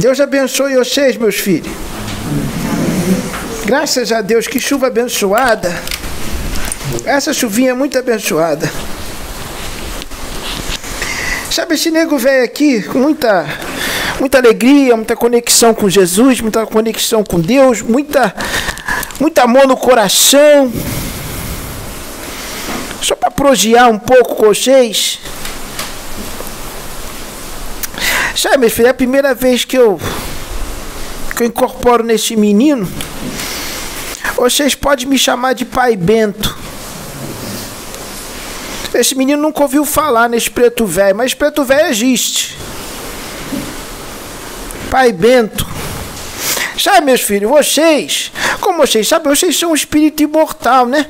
Deus abençoe vocês, meus filhos. Graças a Deus, que chuva abençoada. Essa chuvinha é muito abençoada. Sabe, esse nego velho aqui, com muita, muita alegria, muita conexão com Jesus, muita conexão com Deus, muita, muito amor no coração. Só para projear um pouco com vocês. Sabe, meu filho, é a primeira vez que eu, que eu incorporo nesse menino. Vocês podem me chamar de Pai Bento. Esse menino nunca ouviu falar nesse preto velho, mas preto velho existe. Pai Bento. Sabe, meus filhos, vocês, como vocês sabem, vocês são um espírito imortal, né?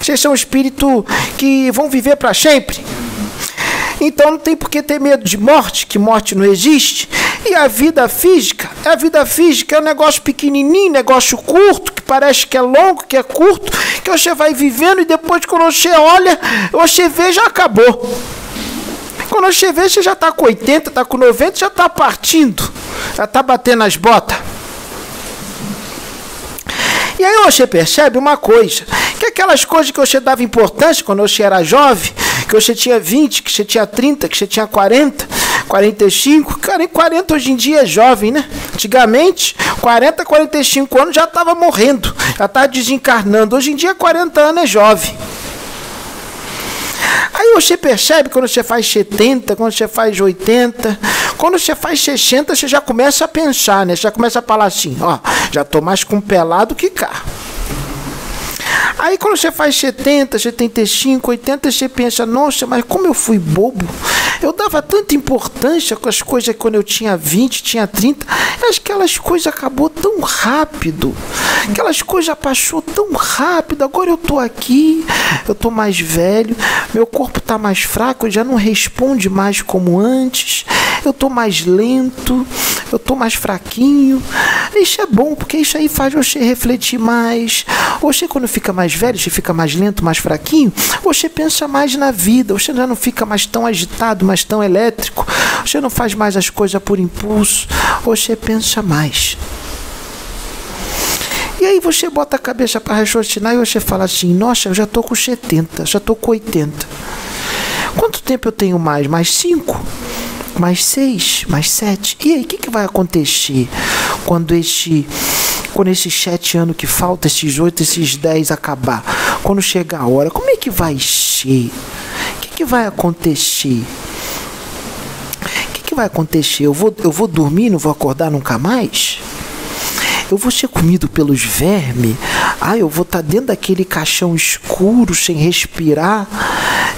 Vocês são um espírito que vão viver para sempre. Então não tem por que ter medo de morte, que morte não existe. E a vida física, a vida física é um negócio pequenininho, negócio curto, que parece que é longo, que é curto, que você vai vivendo e depois quando você olha, você vê já acabou. Quando você vê, você já está com 80, está com 90, já está partindo, já está batendo as botas. E aí você percebe uma coisa, que aquelas coisas que você dava importância quando você era jovem, que você tinha 20, que você tinha 30, que você tinha 40, 45, cara, 40 hoje em dia é jovem, né? Antigamente, 40, 45 anos já estava morrendo, já estava desencarnando. Hoje em dia, 40 anos é jovem. Aí você percebe quando você faz 70, quando você faz 80, quando você faz 60, você já começa a pensar, né? Você já começa a falar assim, ó, já estou mais com pelado que cá. Aí quando você faz 70, 75, 80, você pensa, nossa, mas como eu fui bobo. Eu dava tanta importância com as coisas quando eu tinha 20, tinha 30. Aquelas coisas acabou tão rápido. Aquelas coisas passou tão rápido. Agora eu tô aqui, eu tô mais velho, meu corpo tá mais fraco, já não responde mais como antes. Eu tô mais lento, eu tô mais fraquinho. Isso é bom, porque isso aí faz você refletir mais. Você quando fica mais velho, você fica mais lento, mais fraquinho, você pensa mais na vida, você já não fica mais tão agitado, mais tão elétrico, você não faz mais as coisas por impulso, você pensa mais. E aí você bota a cabeça para raciocinar e você fala assim: Nossa, eu já estou com 70, já estou com 80. Quanto tempo eu tenho mais? Mais 5? Mais 6? Mais 7? E aí, o que, que vai acontecer quando este quando esses sete anos que faltam, esses oito, esses dez acabar, quando chegar a hora, como é que vai ser? O que, que vai acontecer? O que, que vai acontecer? Eu vou, eu vou dormir, não vou acordar nunca mais? Eu vou ser comido pelos vermes? Ah, eu vou estar tá dentro daquele caixão escuro, sem respirar?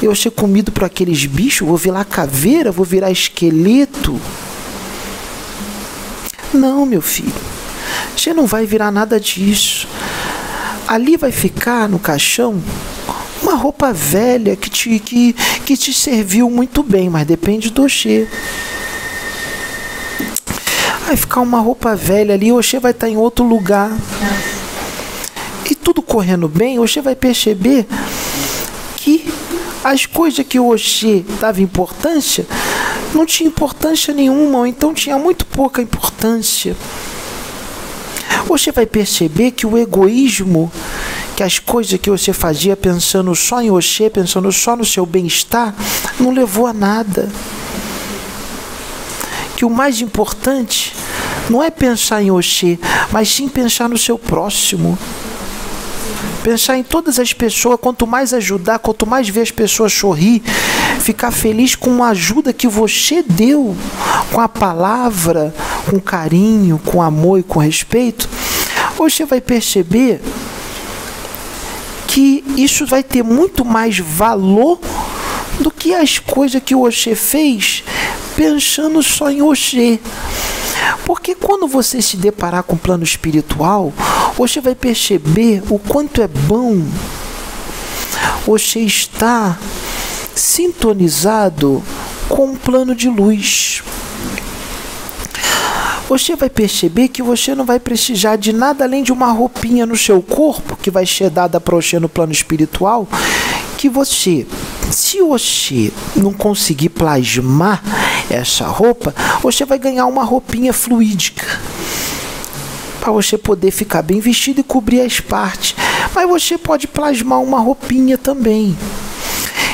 Eu vou ser comido por aqueles bichos? Vou virar caveira? Vou virar esqueleto? Não, meu filho. Você não vai virar nada disso. Ali vai ficar no caixão uma roupa velha que te, que, que te serviu muito bem, mas depende do Oxê. Vai ficar uma roupa velha ali, Oxê vai estar em outro lugar. E tudo correndo bem, Oxê vai perceber que as coisas que Oxê dava importância não tinha importância nenhuma, ou então tinha muito pouca importância você vai perceber que o egoísmo, que as coisas que você fazia pensando só em você, pensando só no seu bem-estar, não levou a nada. Que o mais importante não é pensar em você, mas sim pensar no seu próximo. Pensar em todas as pessoas, quanto mais ajudar, quanto mais ver as pessoas sorrir, ficar feliz com a ajuda que você deu, com a palavra, com carinho, com amor e com respeito, você vai perceber que isso vai ter muito mais valor do que as coisas que o Oxê fez pensando só em Oxê. Porque quando você se deparar com o plano espiritual, você vai perceber o quanto é bom você estar sintonizado com um plano de luz. Você vai perceber que você não vai precisar de nada além de uma roupinha no seu corpo que vai ser dada para você no plano espiritual, que você Se você não conseguir plasmar essa roupa, você vai ganhar uma roupinha fluídica para você poder ficar bem vestido e cobrir as partes. Mas você pode plasmar uma roupinha também.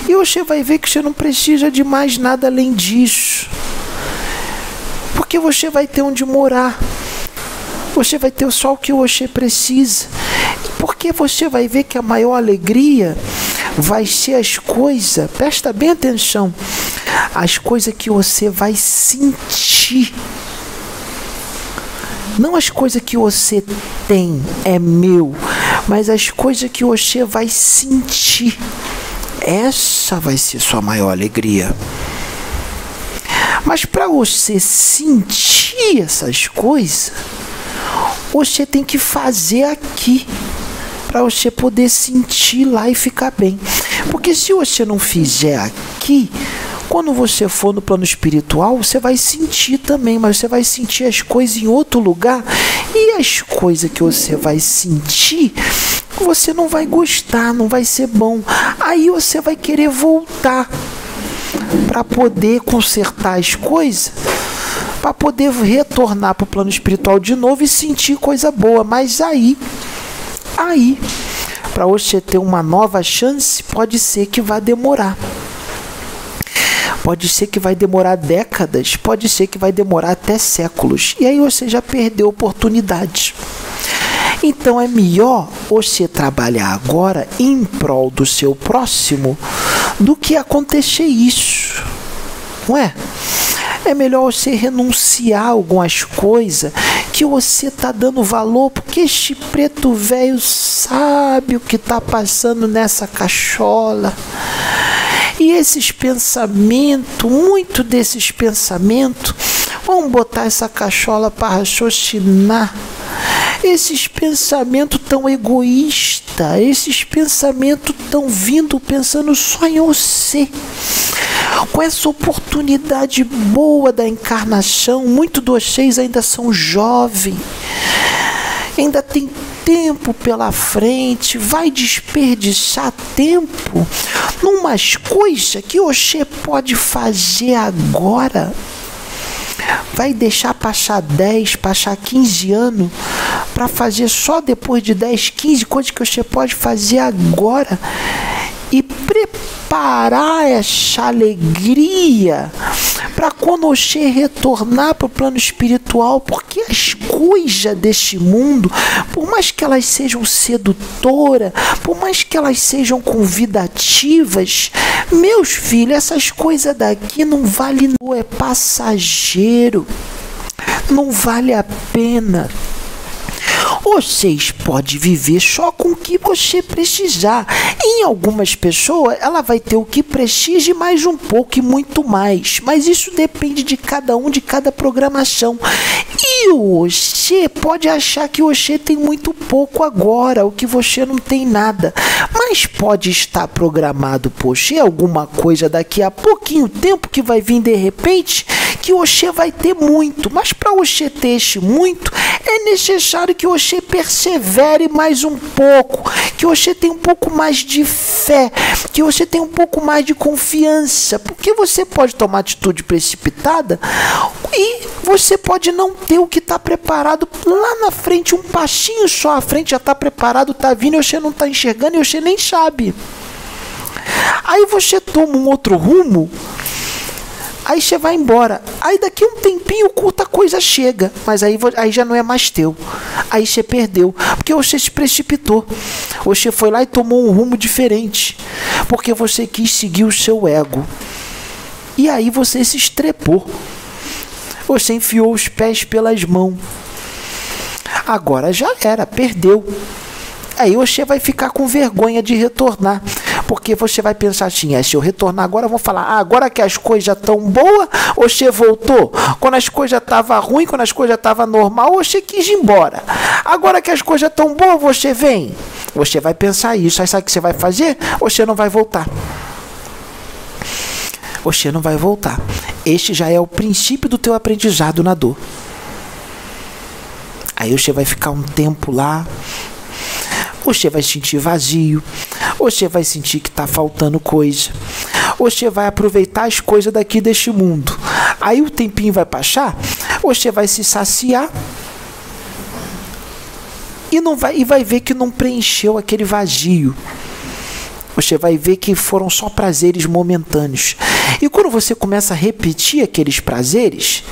E você vai ver que você não precisa de mais nada além disso. Porque você vai ter onde morar. Você vai ter só o que você precisa. Porque você vai ver que a maior alegria vai ser as coisas, presta bem atenção, as coisas que você vai sentir não as coisas que você tem, é meu, mas as coisas que você vai sentir. Essa vai ser sua maior alegria. Mas para você sentir essas coisas, você tem que fazer aqui para você poder sentir lá e ficar bem. Porque se você não fizer aqui, quando você for no plano espiritual, você vai sentir também, mas você vai sentir as coisas em outro lugar. E as coisas que você vai sentir, você não vai gostar, não vai ser bom. Aí você vai querer voltar para poder consertar as coisas, para poder retornar para o plano espiritual de novo e sentir coisa boa. Mas aí, aí, para você ter uma nova chance, pode ser que vá demorar. Pode ser que vai demorar décadas, pode ser que vai demorar até séculos. E aí você já perdeu oportunidades. Então é melhor você trabalhar agora em prol do seu próximo do que acontecer isso. Não é? É melhor você renunciar a algumas coisas que você tá dando valor, porque este preto velho sabe o que tá passando nessa cachola. E esses pensamentos, muito desses pensamentos, vamos botar essa cachola para raciocinar. Esses pensamentos tão egoístas, esses pensamentos tão vindo pensando só em você. Com essa oportunidade boa da encarnação, muitos de vocês ainda são jovens, ainda tem tempo pela frente, vai desperdiçar tempo numas coisas que você pode fazer agora. Vai deixar passar 10, passar 15 anos para fazer só depois de 10, 15 coisas que você pode fazer agora e preparar essa alegria para quando retornar para o plano espiritual, porque as coisas deste mundo, por mais que elas sejam sedutoras, por mais que elas sejam convidativas, meus filhos, essas coisas daqui não vale, não é passageiro, não vale a pena. Vocês podem viver só com o que você precisar. Em algumas pessoas, ela vai ter o que precisa mais um pouco e muito mais. Mas isso depende de cada um, de cada programação. E você pode achar que você tem muito pouco agora, o que você não tem nada. Mas pode estar programado por você alguma coisa daqui a pouquinho tempo que vai vir de repente que você vai ter muito, mas para você ter este muito, é necessário que você persevere mais um pouco, que você tenha um pouco mais de fé, que você tenha um pouco mais de confiança, porque você pode tomar atitude precipitada e você pode não ter o que está preparado. Lá na frente, um passinho só à frente já está preparado, está vindo e você não está enxergando e você nem sabe. Aí você toma um outro rumo Aí você vai embora. Aí daqui um tempinho curta coisa chega, mas aí, aí já não é mais teu. Aí você perdeu, porque você se precipitou. Você foi lá e tomou um rumo diferente, porque você quis seguir o seu ego. E aí você se estrepou. Você enfiou os pés pelas mãos. Agora já era, perdeu. Aí você vai ficar com vergonha de retornar. Porque você vai pensar assim: é, se eu retornar agora, vou falar, ah, agora que as coisas estão boas, você voltou. Quando as coisas estavam ruins, quando as coisas estavam normal, você quis ir embora. Agora que as coisas estão boas, você vem. Você vai pensar isso. Aí sabe o que você vai fazer? Você não vai voltar. Você não vai voltar. Este já é o princípio do teu aprendizado na dor. Aí você vai ficar um tempo lá, você vai sentir vazio, você vai sentir que está faltando coisa. você vai aproveitar as coisas daqui deste mundo. Aí o tempinho vai passar, você vai se saciar e não vai e vai ver que não preencheu aquele vazio. Você vai ver que foram só prazeres momentâneos. E quando você começa a repetir aqueles prazeres,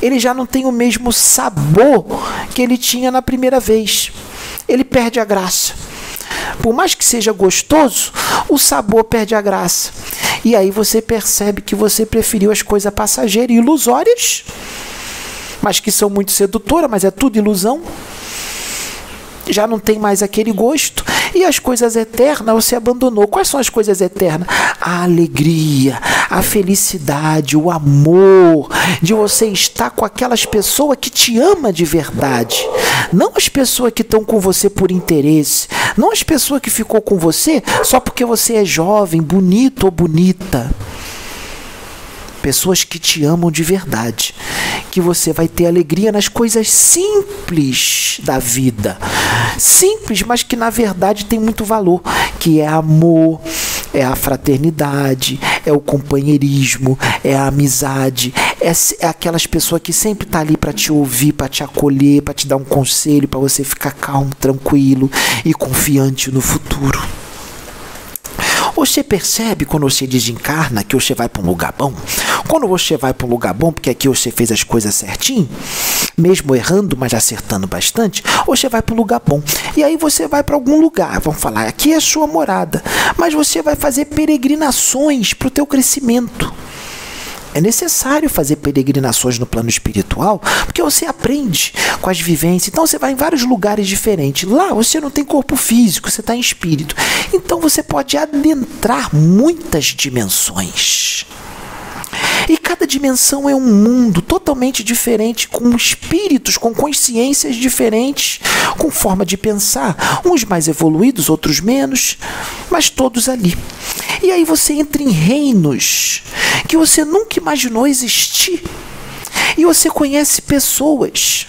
ele já não tem o mesmo sabor que ele tinha na primeira vez. Ele perde a graça. Por mais que seja gostoso, o sabor perde a graça. E aí você percebe que você preferiu as coisas passageiras e ilusórias, mas que são muito sedutoras, mas é tudo ilusão já não tem mais aquele gosto. E as coisas eternas você abandonou. Quais são as coisas eternas? A alegria, a felicidade, o amor de você estar com aquelas pessoas que te ama de verdade. Não as pessoas que estão com você por interesse. Não as pessoas que ficou com você só porque você é jovem, bonito ou bonita pessoas que te amam de verdade, que você vai ter alegria nas coisas simples da vida. Simples, mas que na verdade tem muito valor, que é amor, é a fraternidade, é o companheirismo, é a amizade, é, é aquelas pessoas que sempre tá ali para te ouvir, para te acolher, para te dar um conselho, para você ficar calmo, tranquilo e confiante no futuro. Você percebe quando você desencarna que você vai para um lugar bom? Quando você vai para um lugar bom, porque aqui você fez as coisas certinho, mesmo errando, mas acertando bastante, você vai para um lugar bom. E aí você vai para algum lugar, vamos falar, aqui é a sua morada, mas você vai fazer peregrinações para o teu crescimento. É necessário fazer peregrinações no plano espiritual, porque você aprende com as vivências. Então você vai em vários lugares diferentes. Lá você não tem corpo físico, você está em espírito. Então você pode adentrar muitas dimensões. E cada dimensão é um mundo totalmente diferente, com espíritos, com consciências diferentes, com forma de pensar, uns mais evoluídos, outros menos, mas todos ali. E aí você entra em reinos que você nunca imaginou existir. E você conhece pessoas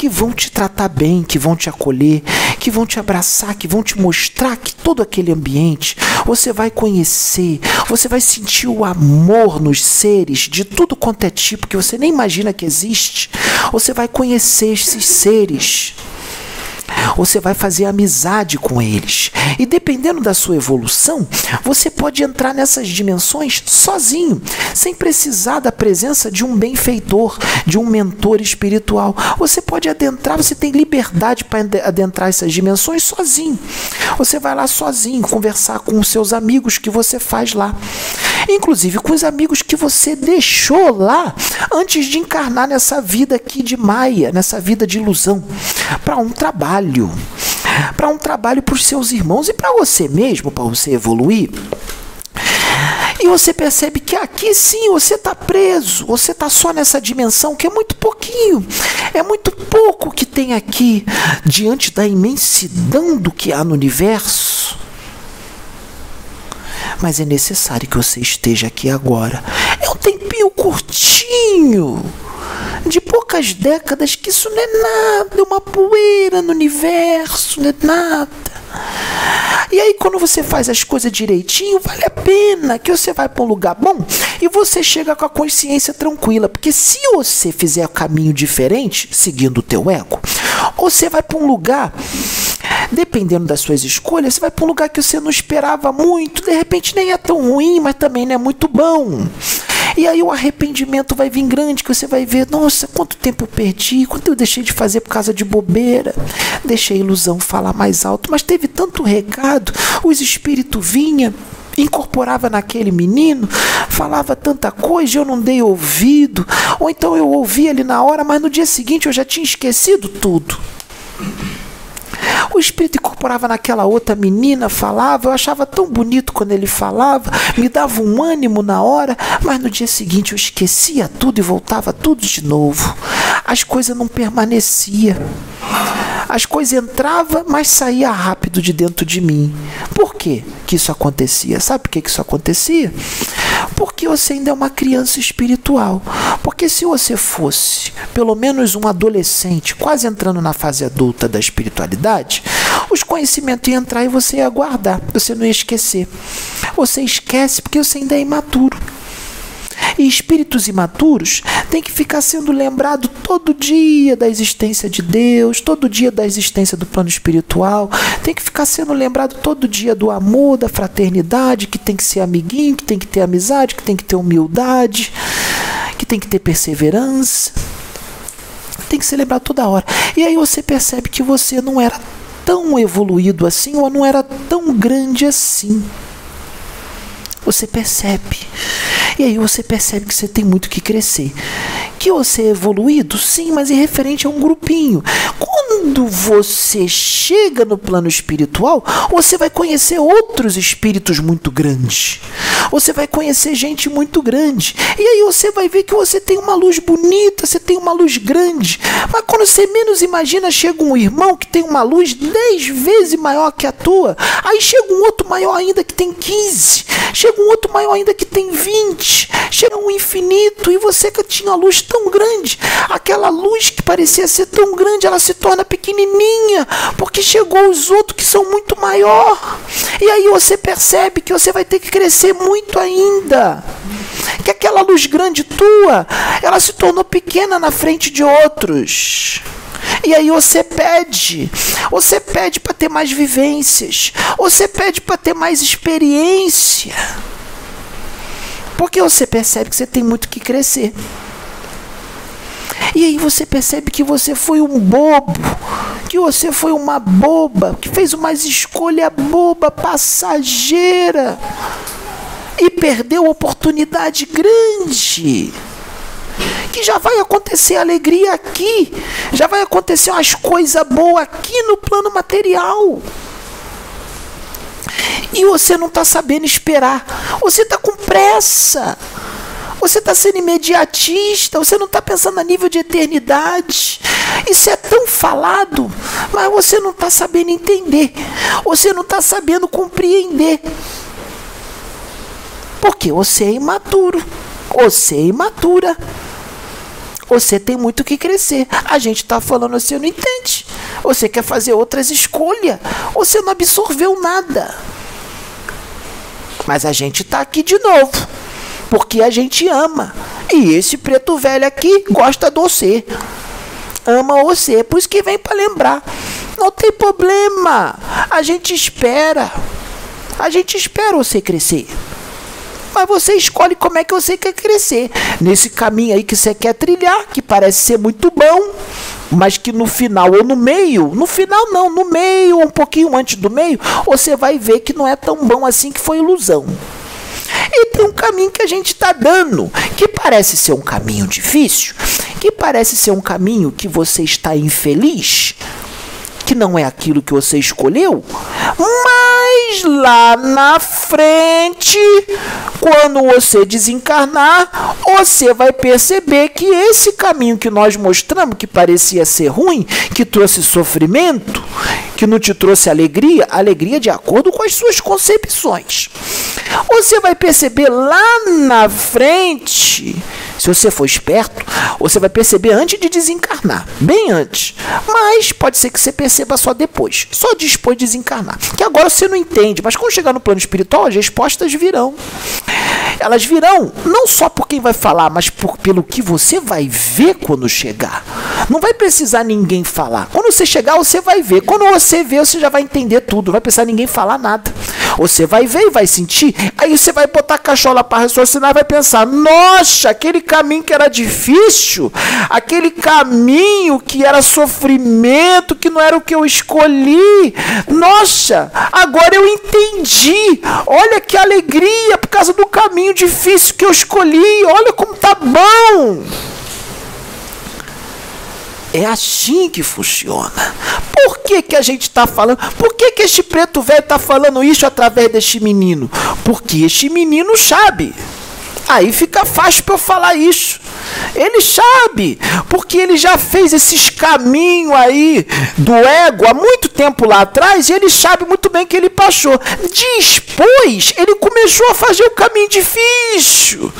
que vão te tratar bem, que vão te acolher, que vão te abraçar, que vão te mostrar que todo aquele ambiente você vai conhecer, você vai sentir o amor nos seres de tudo quanto é tipo que você nem imagina que existe. Você vai conhecer esses seres você vai fazer amizade com eles. E dependendo da sua evolução, você pode entrar nessas dimensões sozinho, sem precisar da presença de um benfeitor, de um mentor espiritual. Você pode adentrar, você tem liberdade para adentrar essas dimensões sozinho. Você vai lá sozinho, conversar com os seus amigos que você faz lá. Inclusive com os amigos que você deixou lá antes de encarnar nessa vida aqui de Maia, nessa vida de ilusão, para um trabalho para um trabalho para os seus irmãos e para você mesmo, para você evoluir. E você percebe que aqui sim você está preso, você está só nessa dimensão que é muito pouquinho, é muito pouco que tem aqui diante da imensidão do que há no universo. Mas é necessário que você esteja aqui agora. É um tempinho curtinho de poucas décadas que isso não é nada, é uma poeira no universo, não é nada. E aí, quando você faz as coisas direitinho, vale a pena que você vai para um lugar bom e você chega com a consciência tranquila. Porque se você fizer o caminho diferente, seguindo o teu ego, você vai para um lugar, dependendo das suas escolhas, você vai para um lugar que você não esperava muito, de repente nem é tão ruim, mas também não é muito bom. E aí o arrependimento vai vir grande, que você vai ver, nossa, quanto tempo eu perdi, quanto eu deixei de fazer por causa de bobeira. Deixei a ilusão falar mais alto, mas teve tanto recado, os espíritos vinham, incorporava naquele menino, falava tanta coisa, eu não dei ouvido, ou então eu ouvi ali na hora, mas no dia seguinte eu já tinha esquecido tudo. O espírito incorporava naquela outra menina, falava, eu achava tão bonito quando ele falava, me dava um ânimo na hora, mas no dia seguinte eu esquecia tudo e voltava tudo de novo. As coisas não permaneciam. As coisas entravam, mas saía rápido de dentro de mim. Por que que isso acontecia? Sabe por que, que isso acontecia? Porque você ainda é uma criança espiritual. Porque se você fosse pelo menos um adolescente, quase entrando na fase adulta da espiritualidade, os conhecimentos iam entrar e você ia guardar, você não ia esquecer. Você esquece porque você ainda é imaturo. E espíritos imaturos têm que ficar sendo lembrado todo dia da existência de Deus, todo dia da existência do plano espiritual, tem que ficar sendo lembrado todo dia do amor, da fraternidade, que tem que ser amiguinho, que tem que ter amizade, que tem que ter humildade, que tem que ter perseverança. Tem que ser lembrado toda hora. E aí você percebe que você não era tão evoluído assim ou não era tão grande assim. Você percebe. E aí você percebe que você tem muito que crescer. Que você é evoluído? Sim, mas em referente a um grupinho. Quando você chega no plano espiritual, você vai conhecer outros espíritos muito grandes. Você vai conhecer gente muito grande. E aí você vai ver que você tem uma luz bonita, você tem uma luz grande. Mas quando você menos imagina, chega um irmão que tem uma luz dez vezes maior que a tua. Aí chega um outro maior ainda que tem 15. Chega um outro maior ainda que tem 20. Chega um infinito e você que tinha uma luz tão grande, aquela luz que parecia ser tão grande, ela se torna pequenininha, porque chegou os outros que são muito maior. E aí você percebe que você vai ter que crescer muito ainda. Que aquela luz grande tua, ela se tornou pequena na frente de outros. E aí você pede, você pede para ter mais vivências, você pede para ter mais experiência. Porque você percebe que você tem muito que crescer. E aí você percebe que você foi um bobo, que você foi uma boba, que fez uma escolha boba, passageira e perdeu oportunidade grande. Que já vai acontecer alegria aqui, já vai acontecer umas coisas boas aqui no plano material. E você não está sabendo esperar, você está com pressa. Você está sendo imediatista, você não está pensando a nível de eternidade. Isso é tão falado, mas você não está sabendo entender. Você não está sabendo compreender. Porque você é imaturo. Você é imatura. Você tem muito que crescer. A gente está falando assim, não entende. Você quer fazer outras escolhas. Você não absorveu nada. Mas a gente está aqui de novo porque a gente ama. E esse preto velho aqui gosta de você. Ama você, por isso que vem para lembrar. Não tem problema. A gente espera. A gente espera você crescer. Mas você escolhe como é que você quer crescer. Nesse caminho aí que você quer trilhar, que parece ser muito bom, mas que no final ou no meio, no final não, no meio, um pouquinho antes do meio, você vai ver que não é tão bom assim que foi ilusão. E tem um caminho que a gente está dando, que parece ser um caminho difícil, que parece ser um caminho que você está infeliz, que não é aquilo que você escolheu, mas lá na frente, quando você desencarnar, você vai perceber que esse caminho que nós mostramos, que parecia ser ruim, que trouxe sofrimento, que não te trouxe alegria, alegria de acordo com as suas concepções. Você vai perceber lá na frente se você for esperto, você vai perceber antes de desencarnar, bem antes. Mas pode ser que você perceba só depois, só depois de desencarnar. Que agora você não entende, mas quando chegar no plano espiritual, as respostas virão. Elas virão não só por quem vai falar, mas por, pelo que você vai ver quando chegar. Não vai precisar ninguém falar. Quando você chegar, você vai ver. Quando você vê, você já vai entender tudo. Não vai precisar ninguém falar nada. Você vai ver e vai sentir. Aí você vai botar a cachola para raciocinar e vai pensar: nossa, aquele caminho que era difícil, aquele caminho que era sofrimento, que não era o que eu escolhi. Nossa, agora eu entendi. Olha que alegria por causa do caminho difícil que eu escolhi. Olha como tá bom. É assim que funciona. Por que, que a gente está falando? Por que, que este preto velho está falando isso através deste menino? Porque este menino sabe. Aí fica fácil para eu falar isso. Ele sabe, porque ele já fez esses caminhos aí do ego há muito tempo lá atrás e ele sabe muito bem que ele passou. Depois, ele começou a fazer o caminho difícil,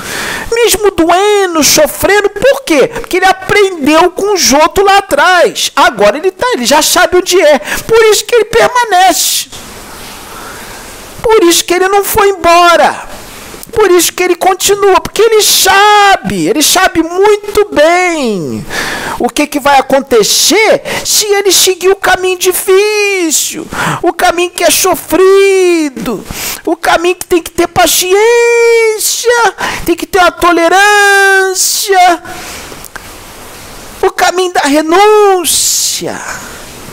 mesmo doendo, sofrendo. Por quê? Porque ele aprendeu com o Joto lá atrás. Agora ele tá, ele já sabe onde é. Por isso que ele permanece. Por isso que ele não foi embora. Por isso que ele continua, porque ele sabe, ele sabe muito bem o que, que vai acontecer se ele seguir o caminho difícil, o caminho que é sofrido, o caminho que tem que ter paciência, tem que ter uma tolerância, o caminho da renúncia.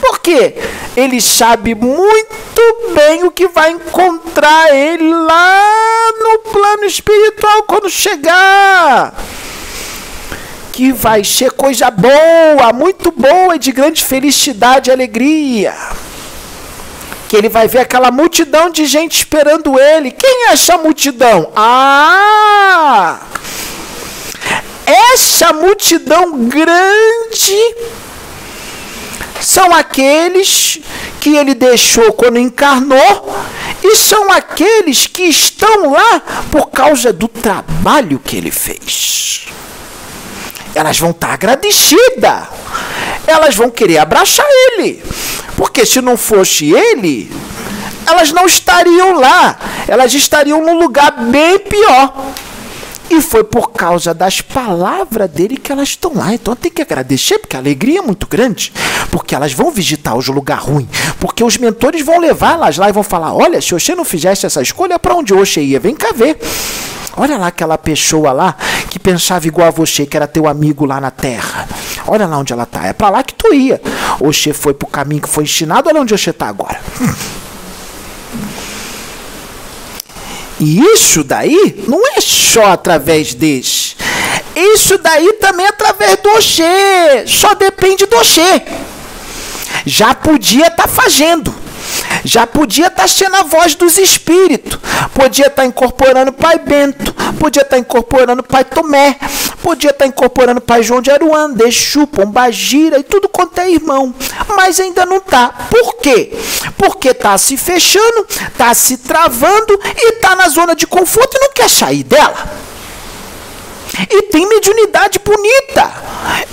Porque ele sabe muito bem o que vai encontrar ele lá no plano espiritual quando chegar. Que vai ser coisa boa, muito boa e de grande felicidade e alegria. Que ele vai ver aquela multidão de gente esperando ele. Quem é essa multidão? Ah! Essa multidão grande são aqueles que ele deixou quando encarnou e são aqueles que estão lá por causa do trabalho que ele fez. Elas vão estar agradecidas. Elas vão querer abraçar ele. Porque se não fosse ele, elas não estariam lá. Elas estariam num lugar bem pior. E foi por causa das palavras dele que elas estão lá. Então tem que agradecer, porque a alegria é muito grande. Porque elas vão visitar os lugar ruim. Porque os mentores vão levar elas lá e vão falar: olha, se você não fizesse essa escolha, para onde você ia? Vem cá ver. Olha lá aquela pessoa lá que pensava igual a você, que era teu amigo lá na terra. Olha lá onde ela tá. É para lá que tu ia. Você foi pro caminho que foi ensinado, olha onde você tá agora. E isso daí não é só através desse. Isso daí também é através do Oxê. Só depende do Oxê. Já podia estar tá fazendo. Já podia estar tá sendo a voz dos espíritos. Podia estar tá incorporando Pai Bento. Podia estar tá incorporando Pai Tomé. Podia estar incorporando Pai João de Aruanda, Exu, Pombagira e tudo quanto é irmão. Mas ainda não está. Por quê? Porque está se fechando, está se travando e está na zona de conforto e não quer sair dela. E tem mediunidade bonita.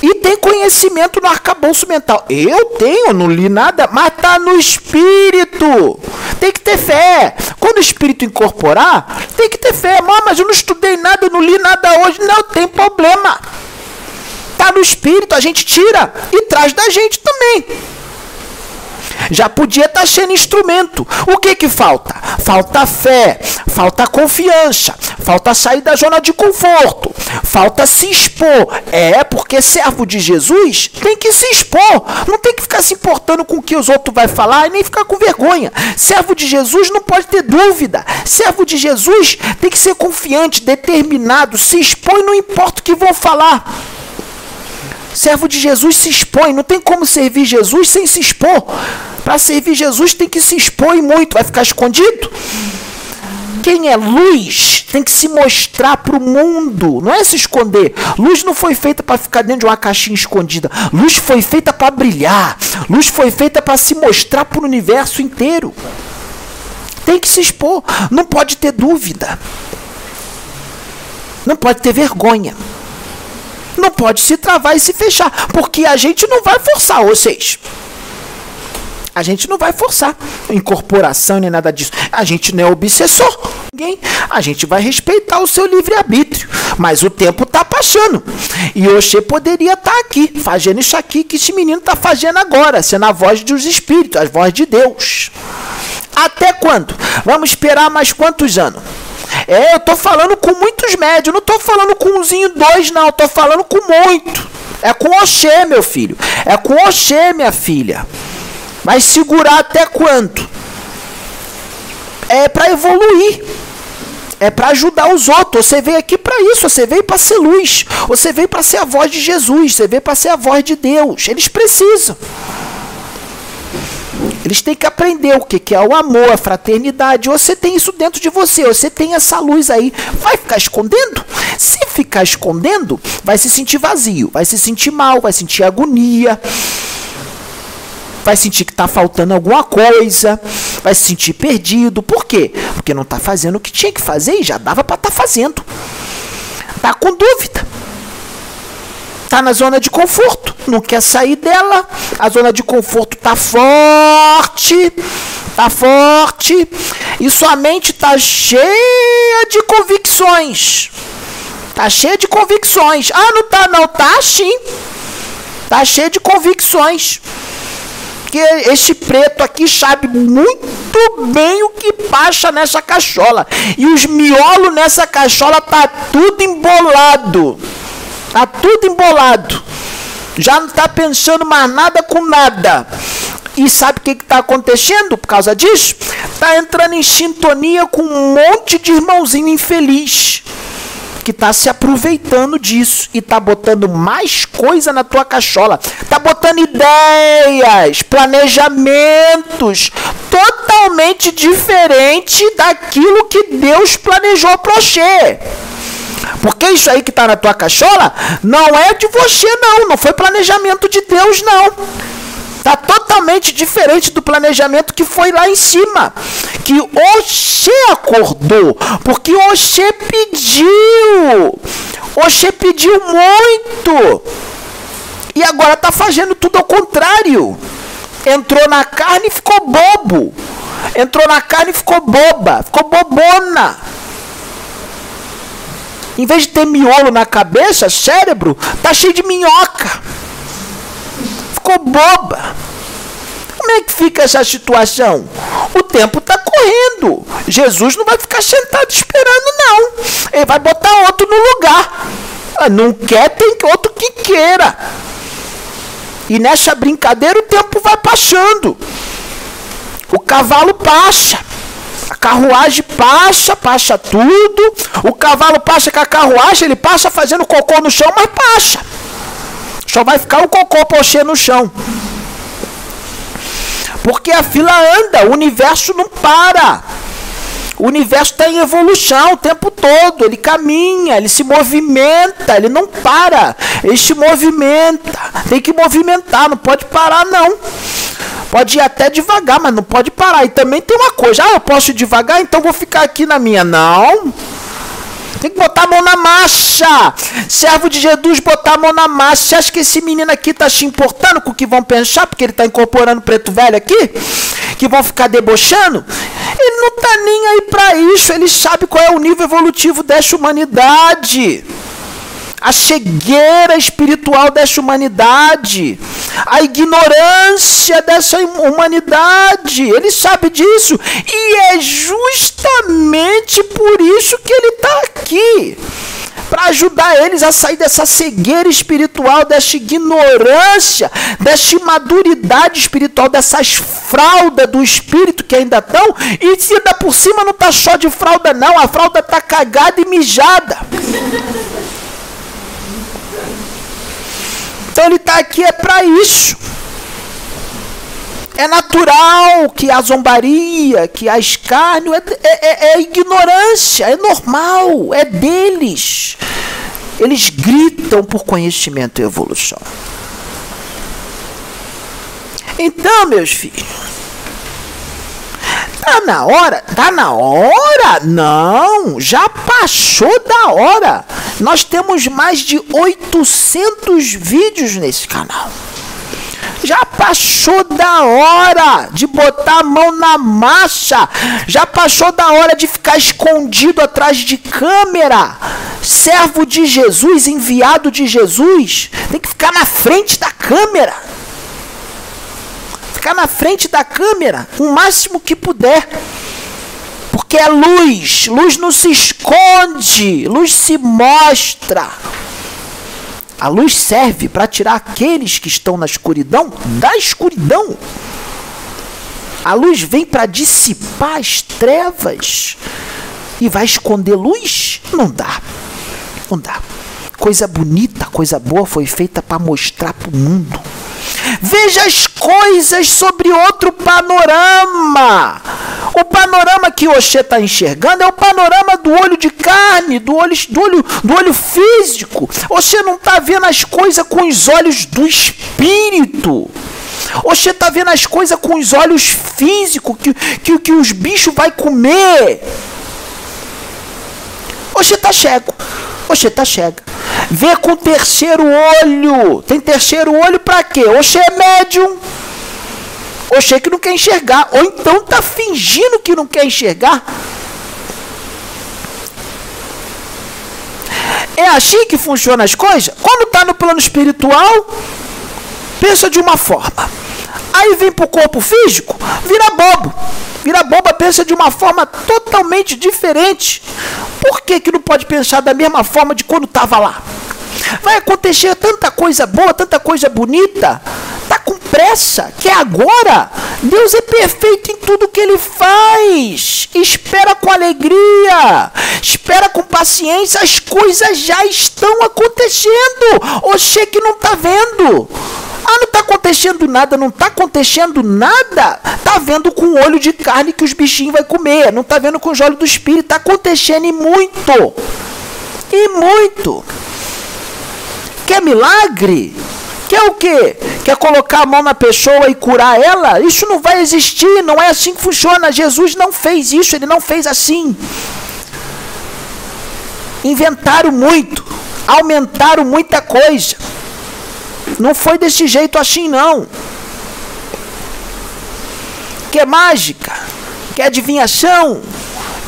E tem conhecimento no arcabouço mental. Eu tenho, não li nada, mas tá no espírito. Tem que ter fé. Quando o espírito incorporar, tem que ter fé. mas eu não estudei nada, eu não li nada hoje. Não tem problema. Tá no espírito, a gente tira e traz da gente também. Já podia estar tá sendo instrumento. O que que falta? Falta fé, falta confiança, falta sair da zona de conforto, falta se expor. É, porque servo de Jesus tem que se expor. Não tem que ficar se importando com o que os outros vão falar e nem ficar com vergonha. Servo de Jesus não pode ter dúvida. Servo de Jesus tem que ser confiante, determinado, se expõe, não importa o que vão falar. Servo de Jesus se expõe, não tem como servir Jesus sem se expor. Para servir Jesus tem que se expor e muito, vai ficar escondido? Quem é luz tem que se mostrar para o mundo, não é se esconder. Luz não foi feita para ficar dentro de uma caixinha escondida. Luz foi feita para brilhar. Luz foi feita para se mostrar para o universo inteiro. Tem que se expor, não pode ter dúvida. Não pode ter vergonha não pode se travar e se fechar, porque a gente não vai forçar vocês. A gente não vai forçar incorporação nem nada disso. A gente não é obsessor. Ninguém. A gente vai respeitar o seu livre-arbítrio. Mas o tempo está passando. E Oxê poderia estar tá aqui, fazendo isso aqui que esse menino está fazendo agora, sendo a voz dos espíritos, a voz de Deus. Até quando? Vamos esperar mais quantos anos? É, eu tô falando com muitos médios, não tô falando com umzinho dois, não, tô falando com muito. É com Oxê, meu filho. É com Oxê, minha filha. Vai segurar até quanto? É para evoluir. É para ajudar os outros. Você veio aqui para isso. Você veio para ser luz. Você veio para ser a voz de Jesus. Você veio para ser a voz de Deus. Eles precisam. Eles têm que aprender o que, que é o amor, a fraternidade. Você tem isso dentro de você, você tem essa luz aí. Vai ficar escondendo? Se ficar escondendo, vai se sentir vazio, vai se sentir mal, vai sentir agonia vai sentir que está faltando alguma coisa, vai se sentir perdido. Por quê? Porque não está fazendo o que tinha que fazer e já dava para estar tá fazendo. Está com dúvida. Está na zona de conforto, não quer sair dela. A zona de conforto está forte, está forte, e sua mente está cheia de convicções. Está cheia de convicções. Ah, não tá não, tá sim. Tá cheia de convicções porque esse preto aqui sabe muito bem o que passa nessa cachola. E os miolos nessa cachola tá tudo embolado. Tá tudo embolado. Já não está pensando mais nada com nada. E sabe o que está acontecendo por causa disso? Está entrando em sintonia com um monte de irmãozinho infeliz que está se aproveitando disso e está botando mais coisa na tua cachola. Está botando ideias, planejamentos totalmente diferente daquilo que Deus planejou para você. Porque isso aí que está na tua cachola não é de você, não. Não foi planejamento de Deus, não. Está totalmente diferente do planejamento que foi lá em cima. Que Oxê acordou. Porque Oxê pediu. Oxê pediu muito. E agora está fazendo tudo ao contrário. Entrou na carne e ficou bobo. Entrou na carne e ficou boba. Ficou bobona. Em vez de ter miolo na cabeça, cérebro, tá cheio de minhoca ficou boba. Como é que fica essa situação? O tempo está correndo. Jesus não vai ficar sentado esperando, não. Ele vai botar outro no lugar. Ah, não quer, tem outro que queira. E nessa brincadeira o tempo vai passando. O cavalo passa. Carruagem passa, passa tudo. O cavalo passa com a carruagem, ele passa fazendo cocô no chão, mas passa. Só vai ficar o cocô pochê no chão. Porque a fila anda, o universo não para. O universo está em evolução o tempo todo. Ele caminha, ele se movimenta, ele não para. Ele se movimenta. Tem que movimentar, não pode parar, não. Pode ir até devagar, mas não pode parar. E também tem uma coisa: ah, eu posso ir devagar, então vou ficar aqui na minha. Não. Tem que botar a mão na massa. Servo de Jesus, botar a mão na massa. Você acha que esse menino aqui tá se importando com o que vão pensar? Porque ele tá incorporando preto velho aqui? Que vão ficar debochando? Ele não tá nem aí para isso. Ele sabe qual é o nível evolutivo dessa humanidade a cegueira espiritual dessa humanidade, a ignorância dessa humanidade. Ele sabe disso e é justamente por isso que ele está aqui para ajudar eles a sair dessa cegueira espiritual, dessa ignorância, dessa imaturidade espiritual, dessas fraldas do espírito que ainda estão, e se ainda por cima não está só de fralda, não, a fralda está cagada e mijada. Então ele está aqui é para isso. É natural que a zombaria, que a escárnio, é, é, é, ignorância, é normal, é deles. Eles gritam por conhecimento e evolução. Então, meus filhos, Tá na hora? Tá na hora? Não, já passou da hora. Nós temos mais de 800 vídeos nesse canal. Já passou da hora de botar a mão na massa. Já passou da hora de ficar escondido atrás de câmera. Servo de Jesus, enviado de Jesus, tem que ficar na frente da câmera ficar na frente da câmera o máximo que puder. Porque é luz, luz não se esconde, luz se mostra. A luz serve para tirar aqueles que estão na escuridão da escuridão. A luz vem para dissipar as trevas e vai esconder luz? Não dá. Não dá. Coisa bonita, coisa boa foi feita para mostrar para o mundo. Veja as coisas sobre outro panorama. O panorama que Oxê está enxergando é o panorama do olho de carne, do olho, do olho, do olho físico. Oxê não está vendo as coisas com os olhos do espírito. Oxê está vendo as coisas com os olhos físicos, que, que, que os bichos vai comer. Oxê está cego. Oxê está cega. Vê com terceiro olho. Tem terceiro olho para quê? Oxê é médium. Oxê que não quer enxergar. Ou então está fingindo que não quer enxergar. É assim que funcionam as coisas? Quando está no plano espiritual, pensa de uma forma. Aí vem para o corpo físico, vira bobo. Vira boba, pensa de uma forma totalmente diferente. Por que, que não pode pensar da mesma forma de quando estava lá? Vai acontecer tanta coisa boa, tanta coisa bonita. Tá com pressa, que é agora. Deus é perfeito em tudo que ele faz. Espera com alegria, espera com paciência, as coisas já estão acontecendo. Oxê que não está vendo. Não está acontecendo nada, não está acontecendo nada. Tá vendo com o olho de carne que os bichinhos vai comer. Não tá vendo com os olhos do espírito. Tá acontecendo e muito. E muito. Quer milagre? Quer o quê? Quer colocar a mão na pessoa e curar ela? Isso não vai existir, não é assim que funciona. Jesus não fez isso, ele não fez assim. Inventaram muito, aumentaram muita coisa. Não foi desse jeito assim, não. Quer mágica? Quer adivinhação?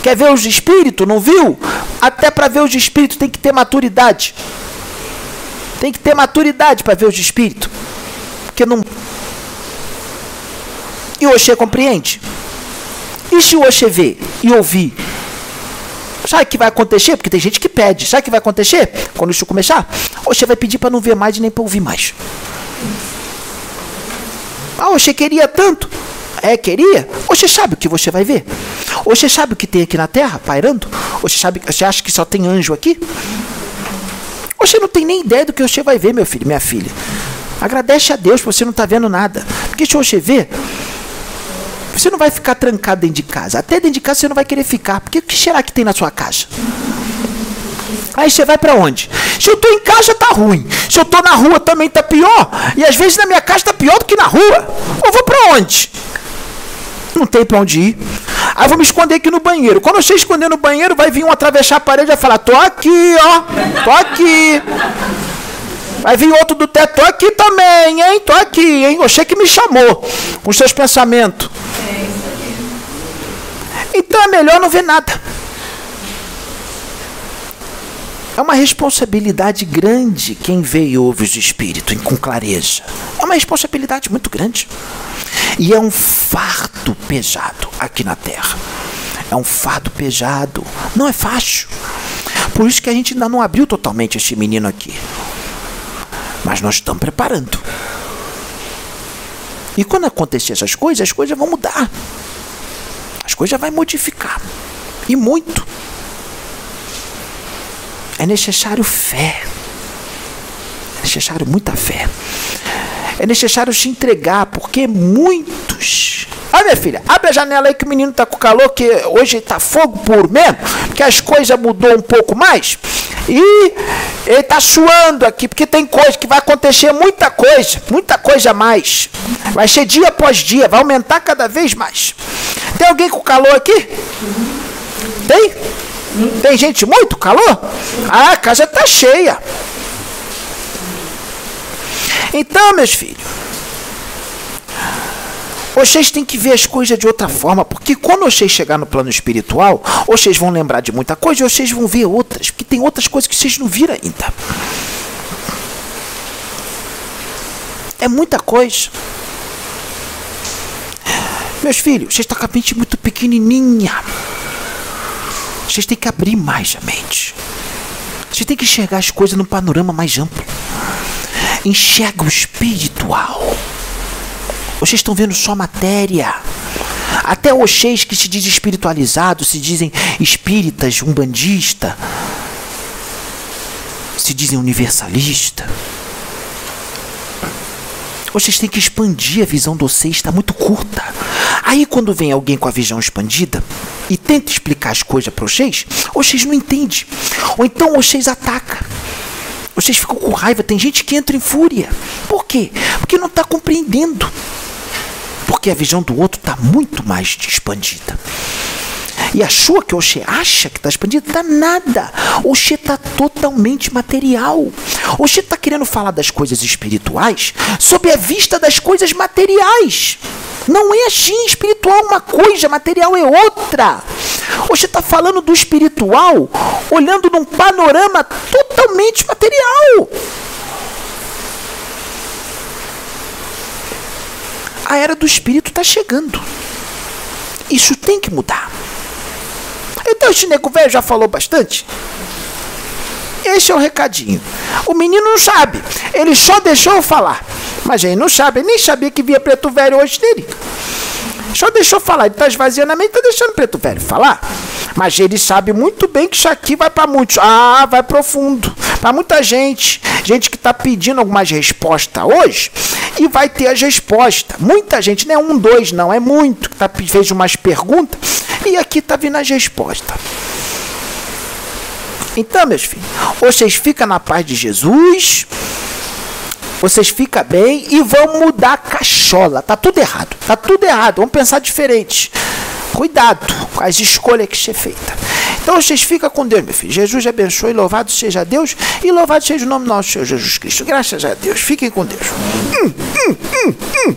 Quer ver os espíritos? Não viu? Até para ver os espíritos tem que ter maturidade. Tem que ter maturidade para ver os espíritos. Porque não. E o Oxê compreende? E se o Oxê ver e ouvir Sabe o que vai acontecer? Porque tem gente que pede. Sabe o que vai acontecer? Quando isso começar, você vai pedir para não ver mais e nem para ouvir mais. Ah, você queria tanto. É, queria? Você sabe o que você vai ver? Você sabe o que tem aqui na Terra, pairando? Você sabe, você acha que só tem anjo aqui? Você não tem nem ideia do que você vai ver, meu filho, minha filha. Agradece a Deus, você não está vendo nada. Porque se você ver, você não vai ficar trancado dentro de casa. Até dentro de casa você não vai querer ficar. Porque o que será que tem na sua casa? Aí você vai para onde? Se eu tô em casa tá ruim. Se eu tô na rua também tá pior. E às vezes na minha casa tá pior do que na rua. Eu vou para onde? Não tem para onde ir. Aí vou me esconder aqui no banheiro. Quando você esconder no banheiro, vai vir um atravessar a parede e vai falar: "Tô aqui, ó. Tô aqui". Vai vir outro do teto, tô aqui também, hein? Tô aqui, hein? Você que me chamou com seus pensamentos. Então é melhor não ver nada. É uma responsabilidade grande quem vê e ouve os espíritos com clareza. É uma responsabilidade muito grande. E é um fardo pesado aqui na Terra. É um fardo pesado. Não é fácil. Por isso que a gente ainda não abriu totalmente esse menino aqui. Mas nós estamos preparando. E quando acontecer essas coisas, as coisas vão mudar. As coisas vão modificar. E muito. É necessário fé. É necessário muita fé. É necessário se entregar, porque muitos. Ah, minha filha, abre a janela aí que o menino tá com calor, que hoje tá fogo puro mesmo, que as coisas mudou um pouco mais. E ele tá suando aqui, porque tem coisa que vai acontecer muita coisa, muita coisa a mais. Vai ser dia após dia, vai aumentar cada vez mais. Tem alguém com calor aqui? Tem? Tem gente muito calor? Ah, a casa está cheia. Então, meus filhos, vocês têm que ver as coisas de outra forma, porque quando vocês chegar no plano espiritual, vocês vão lembrar de muita coisa e vocês vão ver outras, porque tem outras coisas que vocês não viram ainda. É muita coisa. Meus filhos, vocês estão com a mente muito pequenininha. Vocês têm que abrir mais a mente. Vocês têm que enxergar as coisas num panorama mais amplo. Enxerga o espiritual. Vocês estão vendo só matéria. Até Oxês que se diz espiritualizados, se dizem espíritas, umbandista, se dizem universalista. Vocês têm que expandir a visão de vocês, está muito curta. Aí quando vem alguém com a visão expandida e tenta explicar as coisas para vocês, vocês não entendem. Ou então vocês atacam. Vocês ficam com raiva, tem gente que entra em fúria. Por quê? Porque não está compreendendo. Porque a visão do outro está muito mais expandida. E a sua que você acha que está expandida, está nada. Oxê está totalmente material. Oxê está querendo falar das coisas espirituais sob a vista das coisas materiais. Não é assim, espiritual uma coisa, material é outra. Você está falando do espiritual olhando num panorama totalmente material. Era do espírito está chegando. Isso tem que mudar. Então esse nego velho já falou bastante. Esse é o recadinho. O menino não sabe. Ele só deixou eu falar. Mas ele não sabe. Ele nem sabia que via preto velho hoje dele. Só deixou falar. Ele está esvaziando a mente, está deixando o preto velho falar. Mas ele sabe muito bem que isso aqui vai para muitos. Ah, vai profundo. Para muita gente. Gente que está pedindo algumas respostas hoje e vai ter as respostas. Muita gente, não é um, dois, não, é muito, que tá, fez umas perguntas e aqui está vindo as respostas. Então, meus filhos, vocês ficam na paz de Jesus, vocês ficam bem e vão mudar a cachola. Tá tudo errado. Tá tudo errado. Vamos pensar diferente. Cuidado com as escolhas que você feita. Então vocês ficam com Deus, meu filho. Jesus abençoe, louvado seja Deus e louvado seja o nome nosso Senhor Jesus Cristo. Graças a Deus. Fiquem com Deus. Hum, hum, hum,